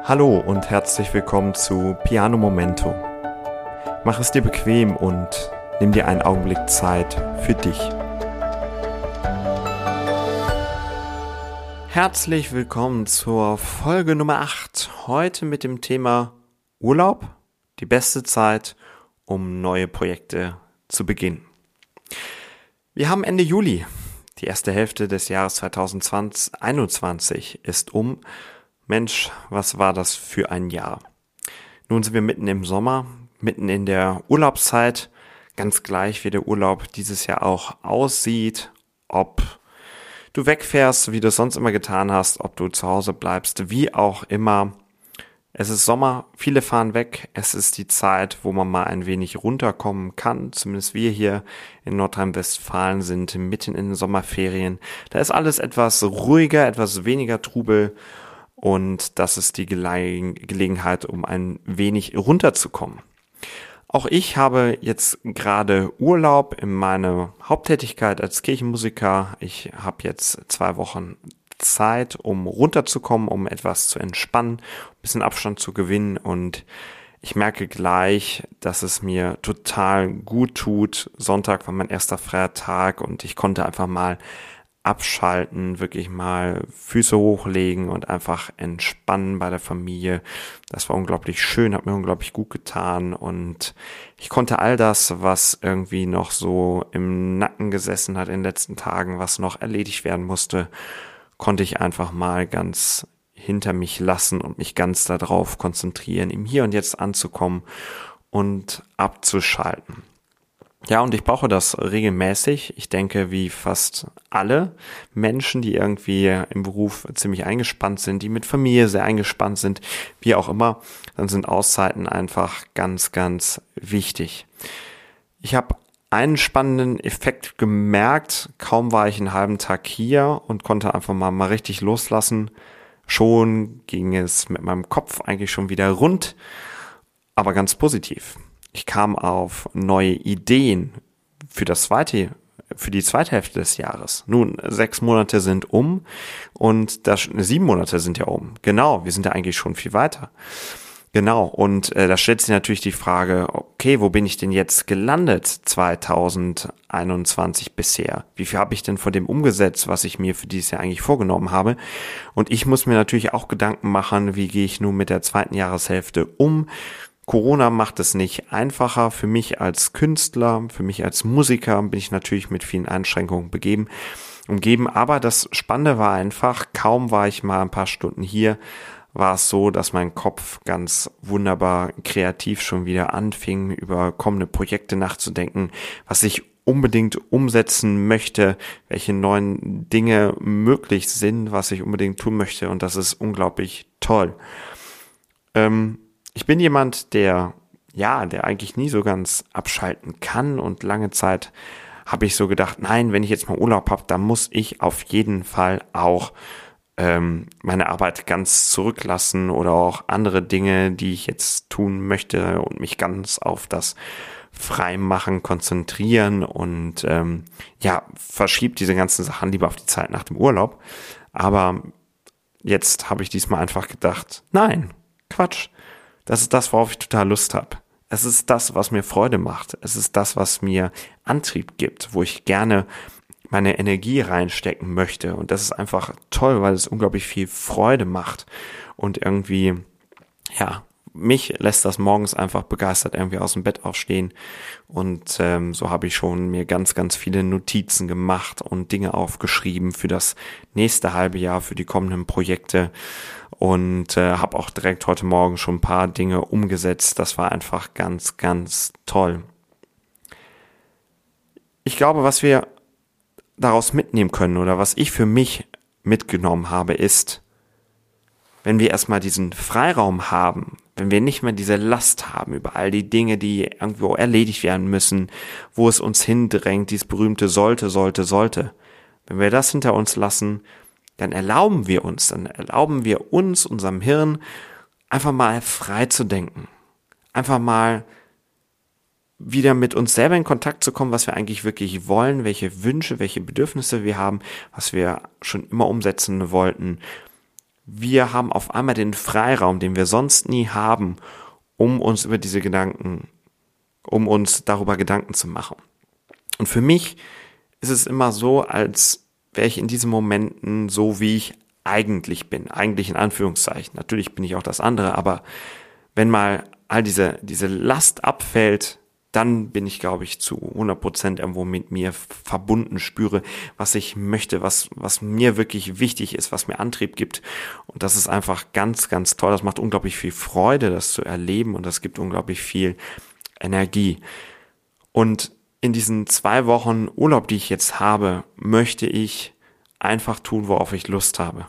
Hallo und herzlich willkommen zu Piano Momento. Mach es dir bequem und nimm dir einen Augenblick Zeit für dich. Herzlich willkommen zur Folge Nummer 8. Heute mit dem Thema Urlaub, die beste Zeit, um neue Projekte zu beginnen. Wir haben Ende Juli. Die erste Hälfte des Jahres 2021 ist um Mensch, was war das für ein Jahr? Nun sind wir mitten im Sommer, mitten in der Urlaubszeit, ganz gleich wie der Urlaub dieses Jahr auch aussieht, ob du wegfährst, wie du es sonst immer getan hast, ob du zu Hause bleibst, wie auch immer. Es ist Sommer, viele fahren weg. Es ist die Zeit, wo man mal ein wenig runterkommen kann. Zumindest wir hier in Nordrhein-Westfalen sind mitten in den Sommerferien. Da ist alles etwas ruhiger, etwas weniger Trubel und das ist die Gele Gelegenheit, um ein wenig runterzukommen. Auch ich habe jetzt gerade Urlaub in meiner Haupttätigkeit als Kirchenmusiker. Ich habe jetzt zwei Wochen Zeit, um runterzukommen, um etwas zu entspannen, ein bisschen Abstand zu gewinnen und ich merke gleich, dass es mir total gut tut. Sonntag war mein erster freier Tag und ich konnte einfach mal abschalten, wirklich mal Füße hochlegen und einfach entspannen bei der Familie. Das war unglaublich schön, hat mir unglaublich gut getan und ich konnte all das, was irgendwie noch so im Nacken gesessen hat in den letzten Tagen, was noch erledigt werden musste, konnte ich einfach mal ganz hinter mich lassen und mich ganz darauf konzentrieren, im Hier und Jetzt anzukommen und abzuschalten. Ja, und ich brauche das regelmäßig. Ich denke, wie fast alle Menschen, die irgendwie im Beruf ziemlich eingespannt sind, die mit Familie sehr eingespannt sind, wie auch immer, dann sind Auszeiten einfach ganz, ganz wichtig. Ich habe einen spannenden Effekt gemerkt. Kaum war ich einen halben Tag hier und konnte einfach mal, mal richtig loslassen. Schon ging es mit meinem Kopf eigentlich schon wieder rund, aber ganz positiv. Ich kam auf neue Ideen für das zweite für die zweite Hälfte des Jahres. Nun, sechs Monate sind um und das, sieben Monate sind ja um. Genau, wir sind ja eigentlich schon viel weiter. Genau, und äh, da stellt sich natürlich die Frage, okay, wo bin ich denn jetzt gelandet 2021 bisher? Wie viel habe ich denn von dem umgesetzt, was ich mir für dieses Jahr eigentlich vorgenommen habe? Und ich muss mir natürlich auch Gedanken machen, wie gehe ich nun mit der zweiten Jahreshälfte um? Corona macht es nicht einfacher für mich als Künstler, für mich als Musiker bin ich natürlich mit vielen Einschränkungen begeben, umgeben. Aber das Spannende war einfach, kaum war ich mal ein paar Stunden hier, war es so, dass mein Kopf ganz wunderbar kreativ schon wieder anfing, über kommende Projekte nachzudenken, was ich unbedingt umsetzen möchte, welche neuen Dinge möglich sind, was ich unbedingt tun möchte. Und das ist unglaublich toll. Ähm, ich bin jemand, der, ja, der eigentlich nie so ganz abschalten kann und lange Zeit habe ich so gedacht, nein, wenn ich jetzt mal Urlaub habe, dann muss ich auf jeden Fall auch ähm, meine Arbeit ganz zurücklassen oder auch andere Dinge, die ich jetzt tun möchte und mich ganz auf das Freimachen konzentrieren und ähm, ja, verschiebt diese ganzen Sachen lieber auf die Zeit nach dem Urlaub. Aber jetzt habe ich diesmal einfach gedacht, nein, Quatsch. Das ist das, worauf ich total Lust habe. Es ist das, was mir Freude macht. Es ist das, was mir Antrieb gibt, wo ich gerne meine Energie reinstecken möchte. Und das ist einfach toll, weil es unglaublich viel Freude macht. Und irgendwie, ja, mich lässt das morgens einfach begeistert irgendwie aus dem Bett aufstehen. Und ähm, so habe ich schon mir ganz, ganz viele Notizen gemacht und Dinge aufgeschrieben für das nächste halbe Jahr, für die kommenden Projekte. Und äh, habe auch direkt heute Morgen schon ein paar Dinge umgesetzt. Das war einfach ganz, ganz toll. Ich glaube, was wir daraus mitnehmen können oder was ich für mich mitgenommen habe, ist, wenn wir erstmal diesen Freiraum haben, wenn wir nicht mehr diese Last haben über all die Dinge, die irgendwo erledigt werden müssen, wo es uns hindrängt, dieses berühmte sollte, sollte, sollte. Wenn wir das hinter uns lassen, dann erlauben wir uns, dann erlauben wir uns, unserem Hirn, einfach mal frei zu denken. Einfach mal wieder mit uns selber in Kontakt zu kommen, was wir eigentlich wirklich wollen, welche Wünsche, welche Bedürfnisse wir haben, was wir schon immer umsetzen wollten wir haben auf einmal den Freiraum, den wir sonst nie haben, um uns über diese Gedanken, um uns darüber Gedanken zu machen. Und für mich ist es immer so, als wäre ich in diesen Momenten so, wie ich eigentlich bin. Eigentlich in Anführungszeichen. Natürlich bin ich auch das andere, aber wenn mal all diese, diese Last abfällt, dann bin ich, glaube ich, zu 100 Prozent irgendwo mit mir verbunden, spüre, was ich möchte, was, was mir wirklich wichtig ist, was mir Antrieb gibt. Und das ist einfach ganz, ganz toll. Das macht unglaublich viel Freude, das zu erleben und das gibt unglaublich viel Energie. Und in diesen zwei Wochen Urlaub, die ich jetzt habe, möchte ich einfach tun, worauf ich Lust habe.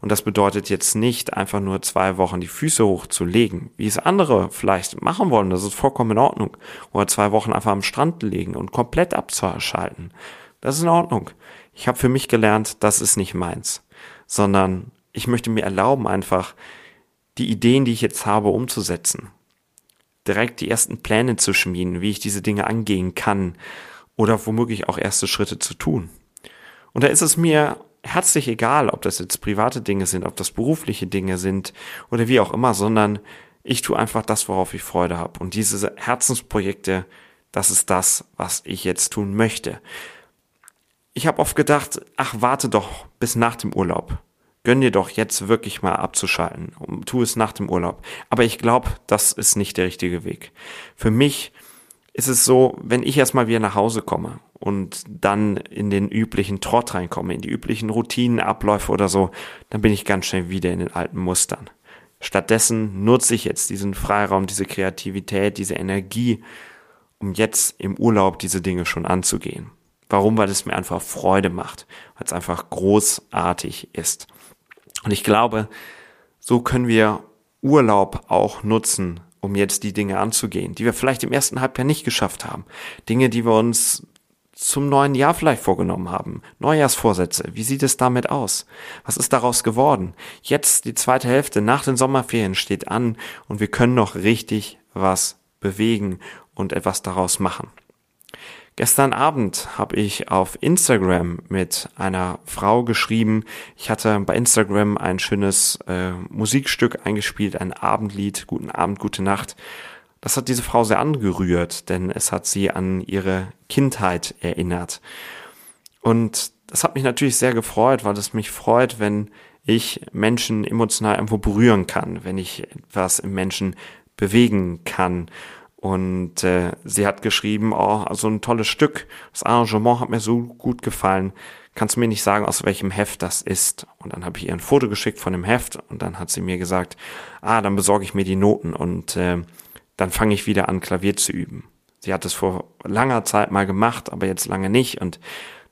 Und das bedeutet jetzt nicht einfach nur zwei Wochen die Füße hochzulegen, wie es andere vielleicht machen wollen. Das ist vollkommen in Ordnung. Oder zwei Wochen einfach am Strand legen und komplett abzuschalten. Das ist in Ordnung. Ich habe für mich gelernt, das ist nicht meins, sondern ich möchte mir erlauben, einfach die Ideen, die ich jetzt habe, umzusetzen. Direkt die ersten Pläne zu schmieden, wie ich diese Dinge angehen kann oder womöglich auch erste Schritte zu tun. Und da ist es mir herzlich egal, ob das jetzt private Dinge sind, ob das berufliche Dinge sind oder wie auch immer, sondern ich tue einfach das, worauf ich Freude habe. Und diese Herzensprojekte, das ist das, was ich jetzt tun möchte. Ich habe oft gedacht, ach, warte doch bis nach dem Urlaub. Gönn dir doch jetzt wirklich mal abzuschalten. Tu es nach dem Urlaub. Aber ich glaube, das ist nicht der richtige Weg. Für mich ist es so, wenn ich erstmal wieder nach Hause komme und dann in den üblichen Trott reinkomme, in die üblichen Routinenabläufe oder so, dann bin ich ganz schnell wieder in den alten Mustern. Stattdessen nutze ich jetzt diesen Freiraum, diese Kreativität, diese Energie, um jetzt im Urlaub diese Dinge schon anzugehen. Warum? Weil es mir einfach Freude macht, weil es einfach großartig ist. Und ich glaube, so können wir Urlaub auch nutzen, um jetzt die Dinge anzugehen, die wir vielleicht im ersten Halbjahr nicht geschafft haben. Dinge, die wir uns zum neuen Jahr vielleicht vorgenommen haben. Neujahrsvorsätze. Wie sieht es damit aus? Was ist daraus geworden? Jetzt die zweite Hälfte nach den Sommerferien steht an und wir können noch richtig was bewegen und etwas daraus machen. Gestern Abend habe ich auf Instagram mit einer Frau geschrieben. Ich hatte bei Instagram ein schönes äh, Musikstück eingespielt, ein Abendlied, Guten Abend, gute Nacht. Das hat diese Frau sehr angerührt, denn es hat sie an ihre Kindheit erinnert. Und das hat mich natürlich sehr gefreut, weil es mich freut, wenn ich Menschen emotional irgendwo berühren kann, wenn ich etwas im Menschen bewegen kann. Und äh, sie hat geschrieben, oh, also ein tolles Stück. Das Arrangement hat mir so gut gefallen. Kannst du mir nicht sagen, aus welchem Heft das ist? Und dann habe ich ihr ein Foto geschickt von dem Heft und dann hat sie mir gesagt, ah, dann besorge ich mir die Noten und äh, dann fange ich wieder an, Klavier zu üben. Sie hat es vor langer Zeit mal gemacht, aber jetzt lange nicht. Und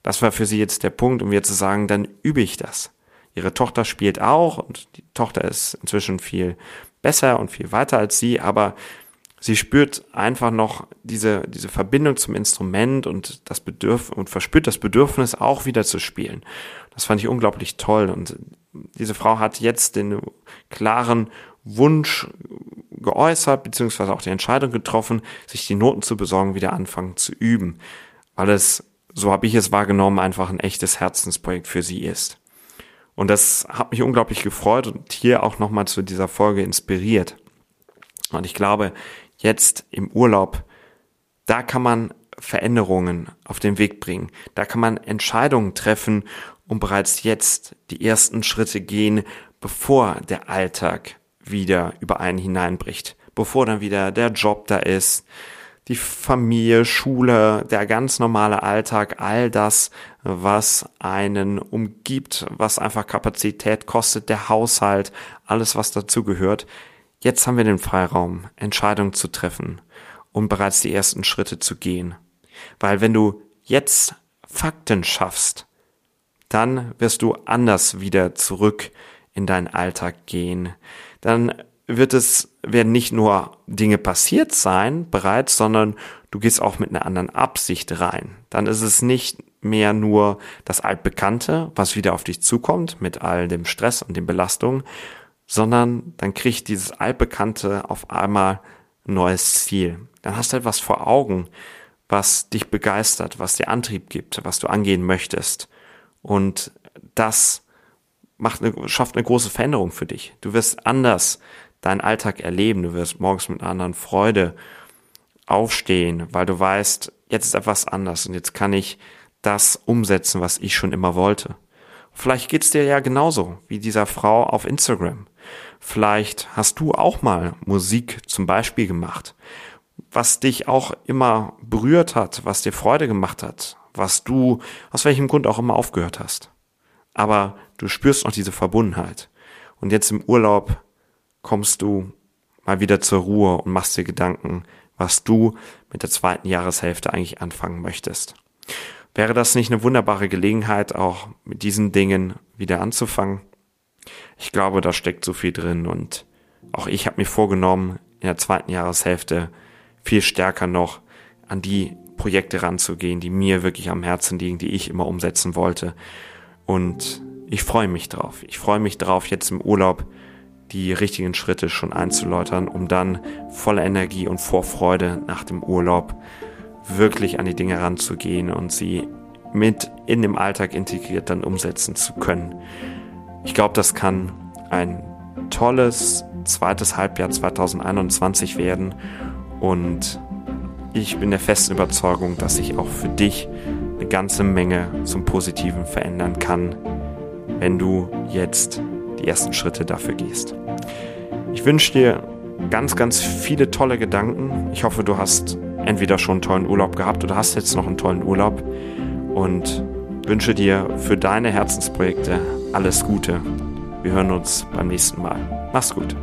das war für sie jetzt der Punkt, um mir zu sagen, dann übe ich das. Ihre Tochter spielt auch und die Tochter ist inzwischen viel besser und viel weiter als sie, aber sie spürt einfach noch diese, diese Verbindung zum Instrument und das Bedürf und verspürt das Bedürfnis auch wieder zu spielen. Das fand ich unglaublich toll und diese Frau hat jetzt den klaren Wunsch geäußert, beziehungsweise auch die Entscheidung getroffen, sich die Noten zu besorgen, wieder anfangen zu üben, weil es, so habe ich es wahrgenommen, einfach ein echtes Herzensprojekt für sie ist. Und das hat mich unglaublich gefreut und hier auch nochmal zu dieser Folge inspiriert. Und ich glaube, jetzt im Urlaub, da kann man Veränderungen auf den Weg bringen. Da kann man Entscheidungen treffen und bereits jetzt die ersten Schritte gehen, bevor der Alltag wieder über einen hineinbricht, bevor dann wieder der Job da ist, die Familie, Schule, der ganz normale Alltag, all das, was einen umgibt, was einfach Kapazität kostet, der Haushalt, alles, was dazu gehört, Jetzt haben wir den Freiraum, Entscheidungen zu treffen und bereits die ersten Schritte zu gehen. Weil wenn du jetzt Fakten schaffst, dann wirst du anders wieder zurück in deinen Alltag gehen. Dann wird es, werden nicht nur Dinge passiert sein bereits, sondern du gehst auch mit einer anderen Absicht rein. Dann ist es nicht mehr nur das Altbekannte, was wieder auf dich zukommt mit all dem Stress und den Belastungen, sondern dann kriegt dieses altbekannte auf einmal ein neues Ziel. Dann hast du etwas vor Augen, was dich begeistert, was dir Antrieb gibt, was du angehen möchtest. Und das macht eine, schafft eine große Veränderung für dich. Du wirst anders deinen Alltag erleben. Du wirst morgens mit einer anderen Freude aufstehen, weil du weißt, jetzt ist etwas anders und jetzt kann ich das umsetzen, was ich schon immer wollte. Vielleicht geht's dir ja genauso wie dieser Frau auf Instagram. Vielleicht hast du auch mal Musik zum Beispiel gemacht, was dich auch immer berührt hat, was dir Freude gemacht hat, was du aus welchem Grund auch immer aufgehört hast. Aber du spürst noch diese Verbundenheit. Und jetzt im Urlaub kommst du mal wieder zur Ruhe und machst dir Gedanken, was du mit der zweiten Jahreshälfte eigentlich anfangen möchtest. Wäre das nicht eine wunderbare Gelegenheit, auch mit diesen Dingen wieder anzufangen? Ich glaube, da steckt so viel drin und auch ich habe mir vorgenommen, in der zweiten Jahreshälfte viel stärker noch an die Projekte ranzugehen, die mir wirklich am Herzen liegen, die ich immer umsetzen wollte. Und ich freue mich drauf. Ich freue mich drauf, jetzt im Urlaub die richtigen Schritte schon einzuläutern, um dann voller Energie und Vorfreude nach dem Urlaub wirklich an die Dinge ranzugehen und sie mit in dem Alltag integriert dann umsetzen zu können. Ich glaube, das kann ein tolles zweites Halbjahr 2021 werden und ich bin der festen Überzeugung, dass sich auch für dich eine ganze Menge zum Positiven verändern kann, wenn du jetzt die ersten Schritte dafür gehst. Ich wünsche dir ganz, ganz viele tolle Gedanken. Ich hoffe, du hast entweder schon einen tollen Urlaub gehabt oder hast jetzt noch einen tollen Urlaub und wünsche dir für deine Herzensprojekte alles Gute. Wir hören uns beim nächsten Mal. Mach's gut.